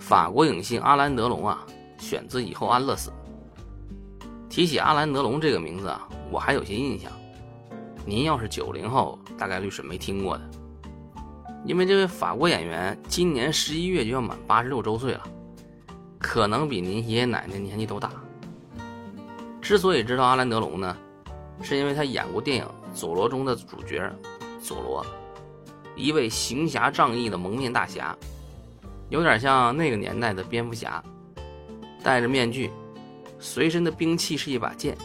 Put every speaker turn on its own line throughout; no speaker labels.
法国影星阿兰·德龙啊，选自以后安乐死。提起阿兰·德龙这个名字啊，我还有些印象。您要是九零后，大概率是没听过的，因为这位法国演员今年十一月就要满八十六周岁了，可能比您爷爷奶奶年纪都大。之所以知道阿兰·德龙呢，是因为他演过电影《佐罗》中的主角佐罗，一位行侠仗义的蒙面大侠，有点像那个年代的蝙蝠侠，戴着面具，随身的兵器是一把剑，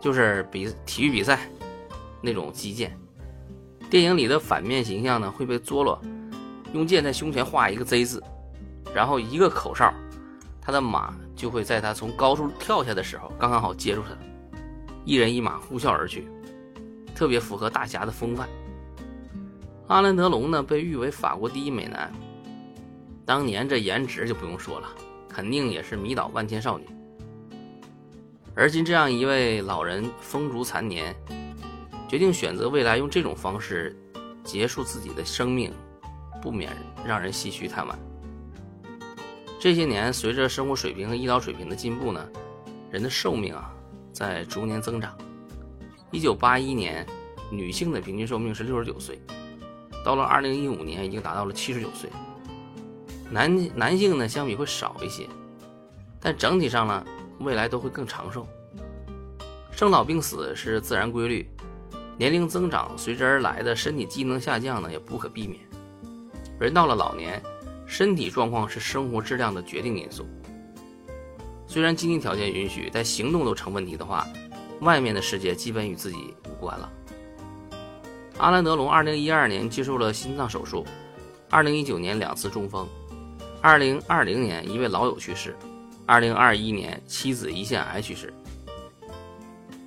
就是比体育比赛那种击剑。电影里的反面形象呢，会被佐罗用剑在胸前画一个 Z 字，然后一个口哨，他的马。就会在他从高处跳下的时候，刚刚好接住他，一人一马呼啸而去，特别符合大侠的风范。阿兰·德龙呢，被誉为法国第一美男，当年这颜值就不用说了，肯定也是迷倒万千少女。而今这样一位老人风烛残年，决定选择未来用这种方式结束自己的生命，不免让人唏嘘叹惋。这些年，随着生活水平和医疗水平的进步呢，人的寿命啊在逐年增长。一九八一年，女性的平均寿命是六十九岁，到了二零一五年已经达到了七十九岁。男男性呢相比会少一些，但整体上呢未来都会更长寿。生老病死是自然规律，年龄增长随之而来的身体机能下降呢也不可避免。人到了老年。身体状况是生活质量的决定因素。虽然经济条件允许，但行动都成问题的话，外面的世界基本与自己无关了。阿兰·德龙2012年接受了心脏手术，2019年两次中风，2020年一位老友去世，2021年妻子胰腺癌去世。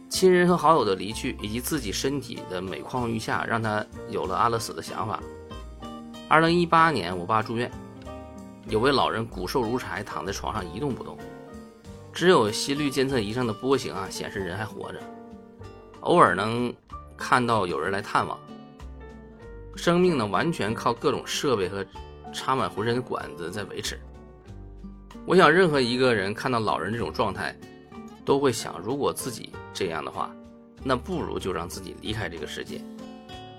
亲人和好友的离去，以及自己身体的每况愈下，让他有了安乐死的想法。2018年，我爸住院。有位老人骨瘦如柴，躺在床上一动不动，只有心率监测仪上的波形啊显示人还活着，偶尔能看到有人来探望。生命呢完全靠各种设备和插满浑身的管子在维持。我想任何一个人看到老人这种状态，都会想，如果自己这样的话，那不如就让自己离开这个世界。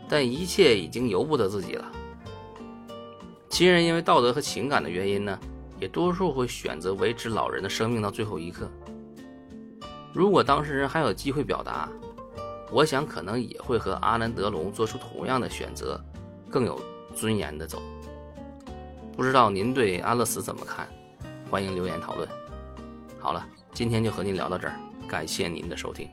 但一切已经由不得自己了。亲人因为道德和情感的原因呢，也多数会选择维持老人的生命到最后一刻。如果当事人还有机会表达，我想可能也会和阿兰·德龙做出同样的选择，更有尊严的走。不知道您对安乐死怎么看？欢迎留言讨论。好了，今天就和您聊到这儿，感谢您的收听。